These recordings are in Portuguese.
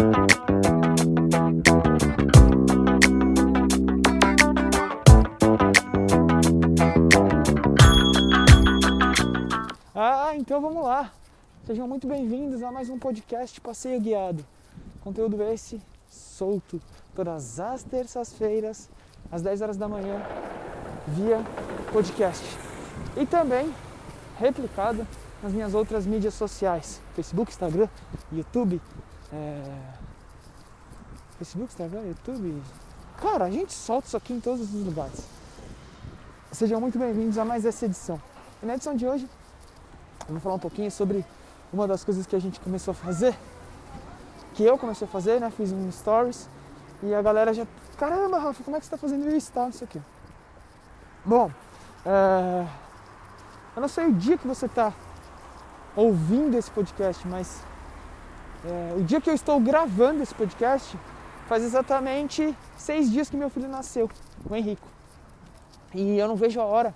Ah, então vamos lá. Sejam muito bem-vindos a mais um podcast Passeio Guiado. Conteúdo esse solto todas as terças-feiras, às 10 horas da manhã, via podcast. E também replicado nas minhas outras mídias sociais: Facebook, Instagram, YouTube. É... Facebook, Instagram, YouTube. Cara, a gente solta isso aqui em todos os lugares. Sejam muito bem-vindos a mais essa edição. E na edição de hoje, eu vou falar um pouquinho sobre uma das coisas que a gente começou a fazer, que eu comecei a fazer, né? Fiz um stories e a galera já, caramba, Rafa, como é que você está fazendo isso, tal, isso aqui. Bom, é... eu não sei o dia que você está ouvindo esse podcast, mas é... o dia que eu estou gravando esse podcast faz exatamente seis dias que meu filho nasceu, o Henrico. E eu não vejo a hora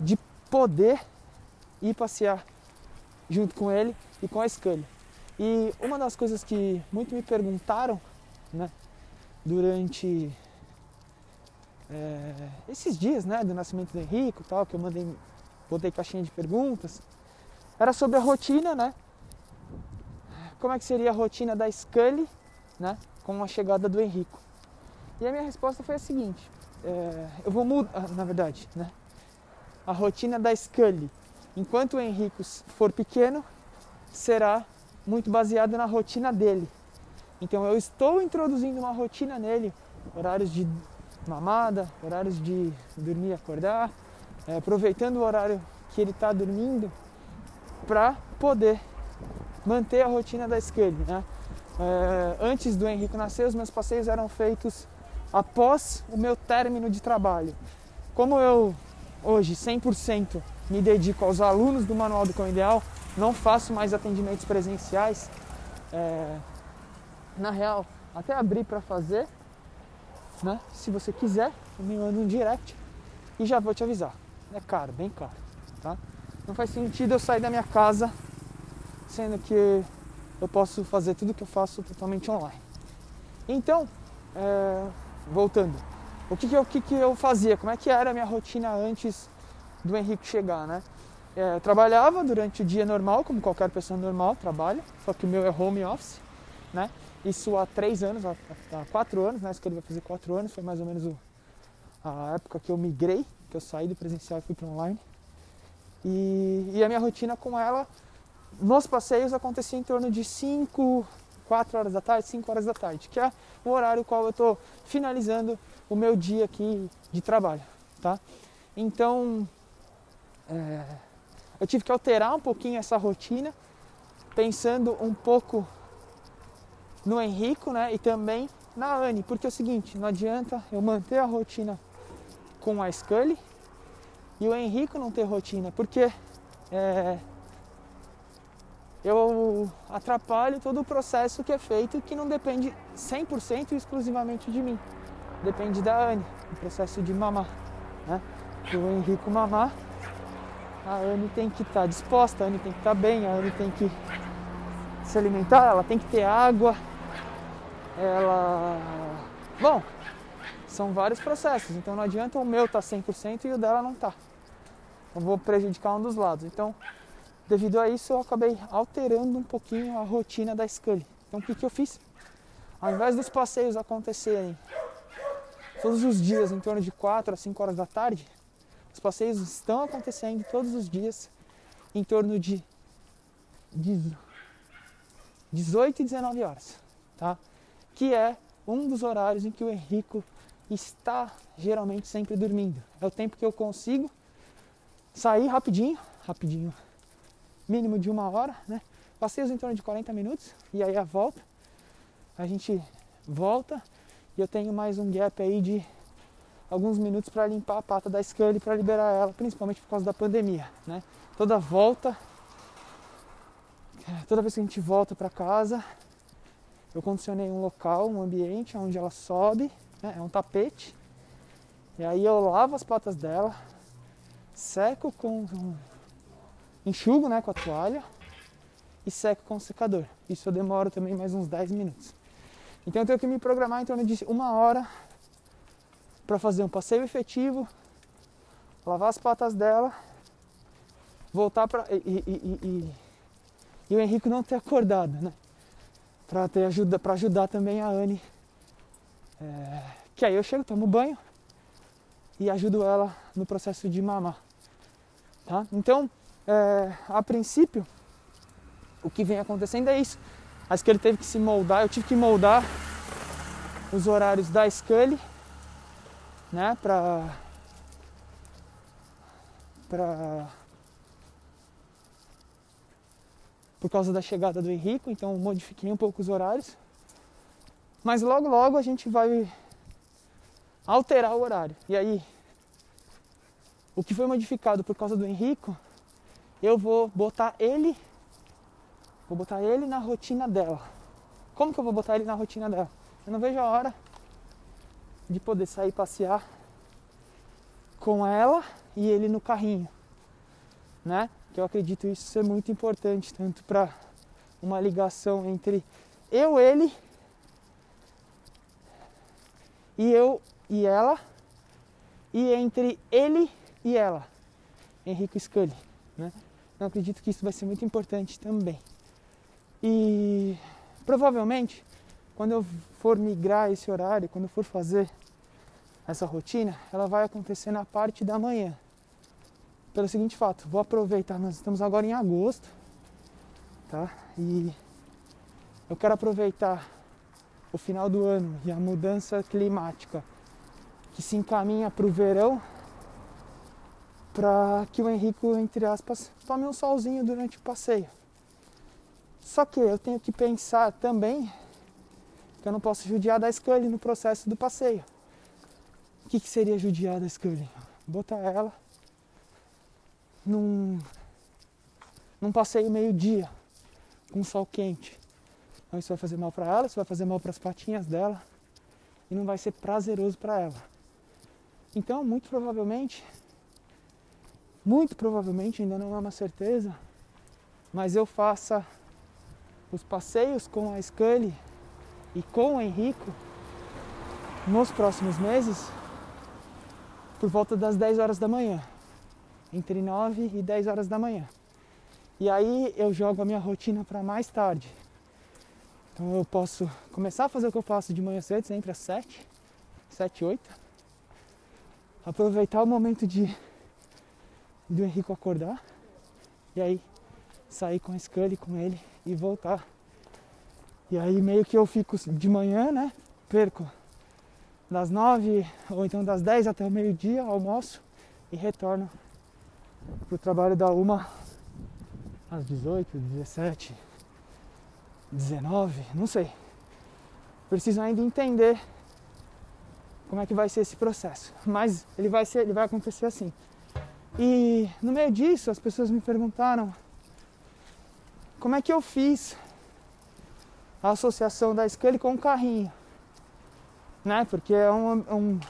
de poder ir passear junto com ele e com a Scully. E uma das coisas que muito me perguntaram, né, durante é, esses dias, né, do nascimento do Henrico, tal, que eu mandei, botei caixinha de perguntas, era sobre a rotina, né? Como é que seria a rotina da Scully, né, com a chegada do Henrico? E a minha resposta foi a seguinte: é, eu vou mudar, na verdade, né? A rotina da Scully, enquanto o Henrico for pequeno, será muito baseada na rotina dele. Então eu estou introduzindo uma rotina nele, horários de mamada, horários de dormir e acordar, é, aproveitando o horário que ele está dormindo para poder manter a rotina da Scully. Né? É, antes do Henrique nascer, os meus passeios eram feitos após o meu término de trabalho. Como eu hoje 100% me dedico aos alunos do Manual do Cão Ideal, não faço mais atendimentos presenciais. É, na real, até abrir para fazer, né? Se você quiser, me manda um direct e já vou te avisar. É caro, bem caro, tá? Não faz sentido eu sair da minha casa sendo que eu posso fazer tudo que eu faço totalmente online. Então, é, voltando, o que que, eu, o que que eu fazia? Como é que era a minha rotina antes do Henrique chegar, né? É, trabalhava durante o dia normal, como qualquer pessoa normal trabalha, só que o meu é home office, né? Isso há três anos, há, há quatro anos, né? Isso que ele vai fazer quatro anos, foi mais ou menos o, a época que eu migrei, que eu saí do presencial e fui para online. E, e, a minha rotina com ela, nos passeios, acontecia em torno de 5, 4 horas da tarde, 5 horas da tarde, que é o horário qual eu estou finalizando o meu dia aqui de trabalho, tá? Então, é, eu tive que alterar um pouquinho essa rotina, pensando um pouco no Henrico, né, e também na Anne, porque é o seguinte, não adianta eu manter a rotina com a Scully e o Henrico não ter rotina, porque é, eu atrapalho todo o processo que é feito que não depende 100% exclusivamente de mim. Depende da Anne, o processo de mamar. Né? O Henrico mamar, a Anne tem que estar tá disposta, a Anne tem que estar tá bem, a Anne tem que se alimentar, ela tem que ter água. Ela. Bom, são vários processos, então não adianta o meu estar tá 100% e o dela não tá. Eu vou prejudicar um dos lados. Então, devido a isso, eu acabei alterando um pouquinho a rotina da Scully. Então, o que, que eu fiz? Ao invés dos passeios acontecerem todos os dias em torno de 4 a 5 horas da tarde, os passeios estão acontecendo todos os dias em torno de 18 e 19 horas, tá? Que é um dos horários em que o Henrico está geralmente sempre dormindo. É o tempo que eu consigo sair rapidinho, rapidinho, mínimo de uma hora, né? Passeios em torno de 40 minutos e aí a volta. A gente volta e eu tenho mais um gap aí de alguns minutos para limpar a pata da Scully para liberar ela, principalmente por causa da pandemia, né? Toda volta, toda vez que a gente volta para casa, eu condicionei um local, um ambiente onde ela sobe, né? é um tapete, e aí eu lavo as patas dela, seco com enxugo, né, com a toalha, e seco com o secador. Isso eu demoro também mais uns 10 minutos. Então eu tenho que me programar em torno de uma hora para fazer um passeio efetivo, lavar as patas dela, voltar para e, e, e, e, o Henrique não ter acordado, né? Para ajuda, ajudar também a Anne. É, que aí eu chego, tomo banho e ajudo ela no processo de mamar. Tá? Então, é, a princípio, o que vem acontecendo é isso. Que ele teve que se moldar, eu tive que moldar os horários da Scully, né, pra, pra, por causa da chegada do Henrique, então modifiquei um pouco os horários. Mas logo logo a gente vai alterar o horário. E aí, o que foi modificado por causa do Henrico, eu vou botar ele Vou botar ele na rotina dela. Como que eu vou botar ele na rotina dela? Eu não vejo a hora de poder sair passear com ela e ele no carrinho, né? Que eu acredito isso ser muito importante tanto para uma ligação entre eu, ele e eu e ela e entre ele e ela, Henrique Scully, né? Eu acredito que isso vai ser muito importante também. E provavelmente, quando eu for migrar esse horário, quando eu for fazer essa rotina, ela vai acontecer na parte da manhã. Pelo seguinte fato, vou aproveitar, nós estamos agora em agosto, tá? E eu quero aproveitar o final do ano e a mudança climática que se encaminha para o verão para que o Henrique, entre aspas, tome um solzinho durante o passeio. Só que eu tenho que pensar também que eu não posso judiar da Scully no processo do passeio. O que, que seria judiar da Scully? Botar ela num, num passeio meio-dia, com sol quente. Então isso vai fazer mal para ela, isso vai fazer mal para as patinhas dela e não vai ser prazeroso para ela. Então, muito provavelmente, muito provavelmente, ainda não é uma certeza, mas eu faça os passeios com a Scully e com o Henrico nos próximos meses por volta das 10 horas da manhã, entre 9 e 10 horas da manhã. E aí eu jogo a minha rotina para mais tarde. Então eu posso começar a fazer o que eu faço de manhã cedo, sempre às 7, 7, 8. Aproveitar o momento de do Henrico acordar. E aí sair com a Scully com ele e voltar. E aí meio que eu fico de manhã, né? Perco das nove ou então das dez até o meio-dia, almoço e retorno pro trabalho da uma às 18, 17, 19, não sei. Preciso ainda entender como é que vai ser esse processo. Mas ele vai ser, ele vai acontecer assim. E no meio disso as pessoas me perguntaram como é que eu fiz a associação da Scully com o carrinho? Né? Porque é um, um,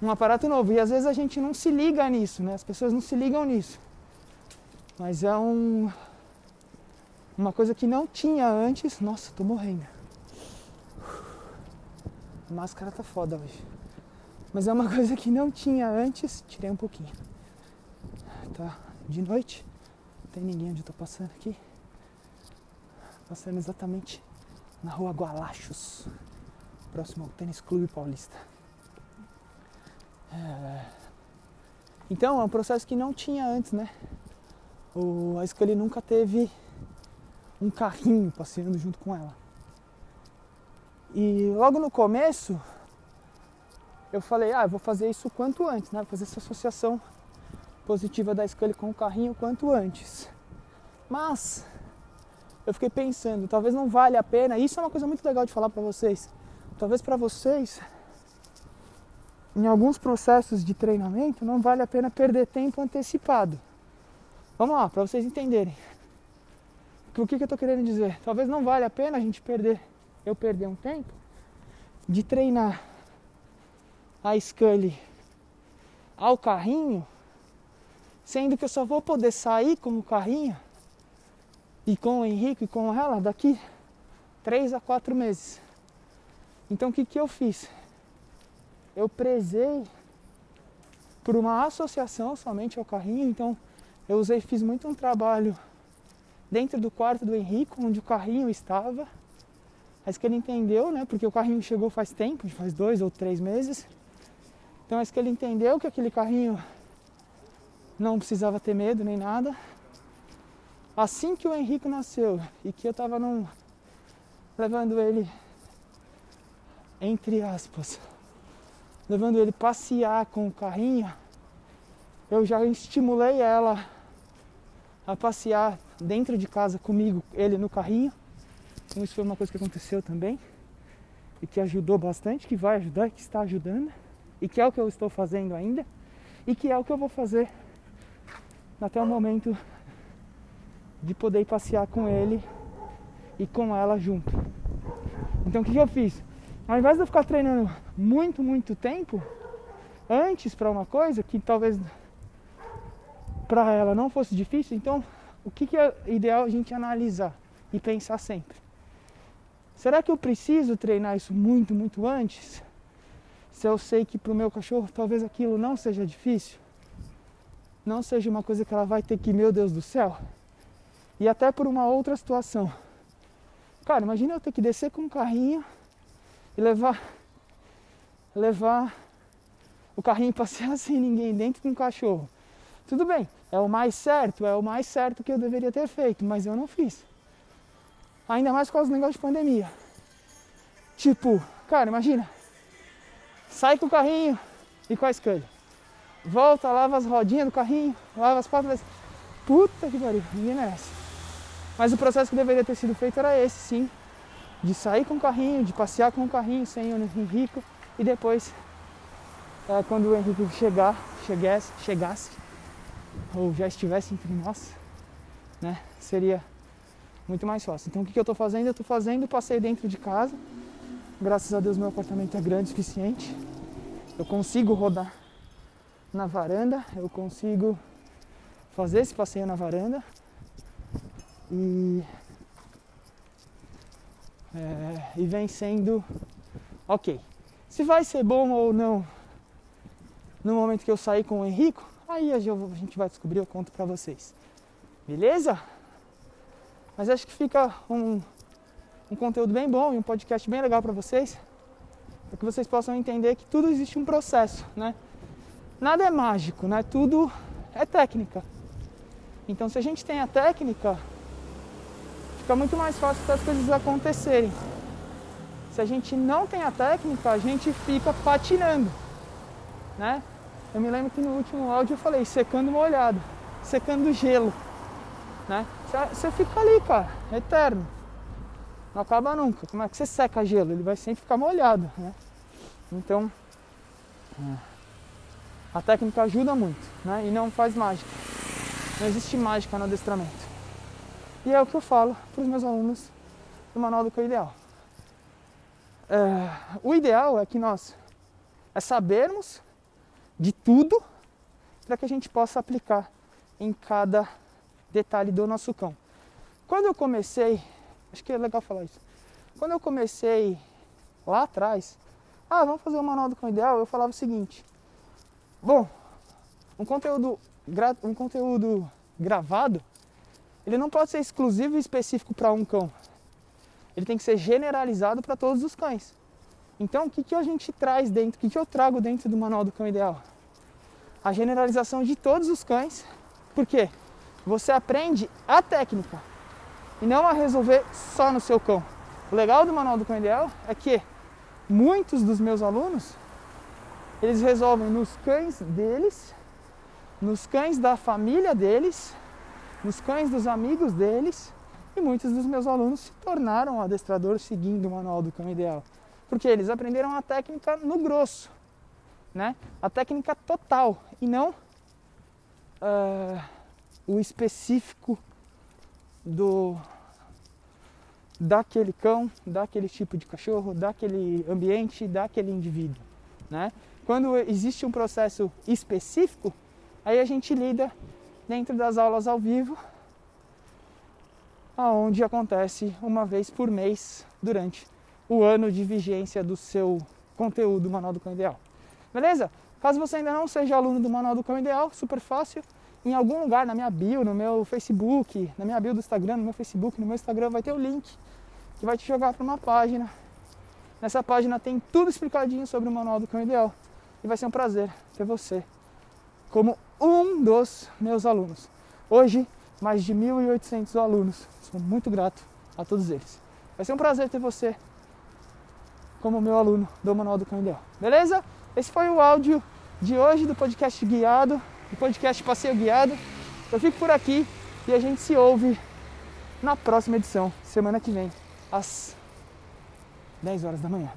um aparato novo. E às vezes a gente não se liga nisso, né? As pessoas não se ligam nisso. Mas é um, uma coisa que não tinha antes. Nossa, tô morrendo. A máscara tá foda hoje. Mas é uma coisa que não tinha antes. Tirei um pouquinho. Tá de noite. Não tem ninguém onde eu tô passando aqui passando exatamente na rua Gualachos, próximo ao Tênis Clube Paulista. É... Então é um processo que não tinha antes, né? O, a Scully nunca teve um carrinho passeando junto com ela. E logo no começo eu falei, ah, eu vou fazer isso quanto antes, né? Vou fazer essa associação positiva da Scully com o carrinho quanto antes. Mas eu fiquei pensando, talvez não vale a pena. Isso é uma coisa muito legal de falar para vocês. Talvez para vocês, em alguns processos de treinamento, não vale a pena perder tempo antecipado. Vamos lá, para vocês entenderem. O que, que eu estou querendo dizer? Talvez não vale a pena a gente perder, eu perder um tempo de treinar a Scully ao carrinho, sendo que eu só vou poder sair com o carrinho e com o Henrique e com ela daqui três a quatro meses. Então o que, que eu fiz? Eu prezei por uma associação somente ao carrinho, então eu usei, fiz muito um trabalho dentro do quarto do Henrique, onde o carrinho estava. Mas que ele entendeu, né? Porque o carrinho chegou faz tempo, faz dois ou três meses. Então é que ele entendeu que aquele carrinho não precisava ter medo nem nada. Assim que o Henrique nasceu e que eu tava num, levando ele, entre aspas, levando ele passear com o carrinho, eu já estimulei ela a passear dentro de casa comigo, ele no carrinho. Então isso foi uma coisa que aconteceu também e que ajudou bastante, que vai ajudar, que está ajudando e que é o que eu estou fazendo ainda e que é o que eu vou fazer até o momento de poder passear com ele e com ela junto. Então o que, que eu fiz? Ao invés de eu ficar treinando muito, muito tempo antes para uma coisa que talvez para ela não fosse difícil, então o que, que é ideal a gente analisar e pensar sempre? Será que eu preciso treinar isso muito, muito antes? Se eu sei que para o meu cachorro talvez aquilo não seja difícil, não seja uma coisa que ela vai ter que, meu Deus do céu, e até por uma outra situação. Cara, imagina eu ter que descer com um carrinho e levar levar o carrinho passear sem ninguém dentro com um cachorro. Tudo bem, é o mais certo, é o mais certo que eu deveria ter feito, mas eu não fiz. Ainda mais por causa do negócio de pandemia. Tipo, cara, imagina. Sai com o carrinho e com a escolha. Volta, lava as rodinhas do carrinho, lava as patas. Puta que pariu, ninguém merece. Mas o processo que deveria ter sido feito era esse, sim. De sair com o carrinho, de passear com o carrinho sem o Henrique e depois, é, quando o Henrique chegar, chegasse, chegasse, ou já estivesse entre nós, né, seria muito mais fácil. Então o que, que eu estou fazendo? Eu estou fazendo passeio dentro de casa. Graças a Deus meu apartamento é grande o suficiente. Eu consigo rodar na varanda, eu consigo fazer esse passeio na varanda e, é, e vem sendo ok. Se vai ser bom ou não no momento que eu sair com o Henrico, aí a gente vai descobrir, eu conto pra vocês. Beleza? Mas acho que fica um, um conteúdo bem bom e um podcast bem legal para vocês, para que vocês possam entender que tudo existe um processo, né? Nada é mágico, né? Tudo é técnica. Então se a gente tem a técnica, fica muito mais fácil para as coisas acontecerem. Se a gente não tem a técnica, a gente fica patinando, né? Eu me lembro que no último áudio eu falei secando molhado, secando gelo, né? Você fica ali, cara, eterno. Não acaba nunca. Como é que você seca gelo? Ele vai sempre ficar molhado, né? Então, é. A técnica ajuda muito, né? E não faz mágica. Não existe mágica no adestramento. E é o que eu falo para os meus alunos do Manual do Cão Ideal. É, o ideal é que nós é sabermos de tudo para que a gente possa aplicar em cada detalhe do nosso cão. Quando eu comecei, acho que é legal falar isso. Quando eu comecei lá atrás, ah, vamos fazer o manual do cão ideal, eu falava o seguinte: Bom, um conteúdo, um conteúdo gravado, ele não pode ser exclusivo e específico para um cão. Ele tem que ser generalizado para todos os cães. Então, o que, que a gente traz dentro, o que, que eu trago dentro do Manual do Cão Ideal? A generalização de todos os cães, porque você aprende a técnica e não a resolver só no seu cão. O legal do Manual do Cão Ideal é que muitos dos meus alunos eles resolvem nos cães deles, nos cães da família deles, nos cães dos amigos deles, e muitos dos meus alunos se tornaram adestradores seguindo o manual do cão ideal. Porque eles aprenderam a técnica no grosso, né? a técnica total, e não uh, o específico do daquele cão, daquele tipo de cachorro, daquele ambiente, daquele indivíduo, né? Quando existe um processo específico, aí a gente lida dentro das aulas ao vivo aonde acontece uma vez por mês durante o ano de vigência do seu conteúdo Manual do Cão Ideal. Beleza? Caso você ainda não seja aluno do Manual do Cão Ideal, super fácil, em algum lugar na minha bio, no meu Facebook, na minha bio do Instagram, no meu Facebook, no meu Instagram vai ter o link que vai te jogar para uma página. Nessa página tem tudo explicadinho sobre o Manual do Cão Ideal e vai ser um prazer ter você como um dos meus alunos. Hoje, mais de 1.800 alunos. Sou muito grato a todos eles. Vai ser um prazer ter você como meu aluno do Manual do Cão Ideal. Beleza? Esse foi o áudio de hoje do podcast guiado, do podcast Passeio Guiado. Eu fico por aqui e a gente se ouve na próxima edição, semana que vem, às 10 horas da manhã.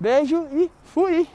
Beijo e fui!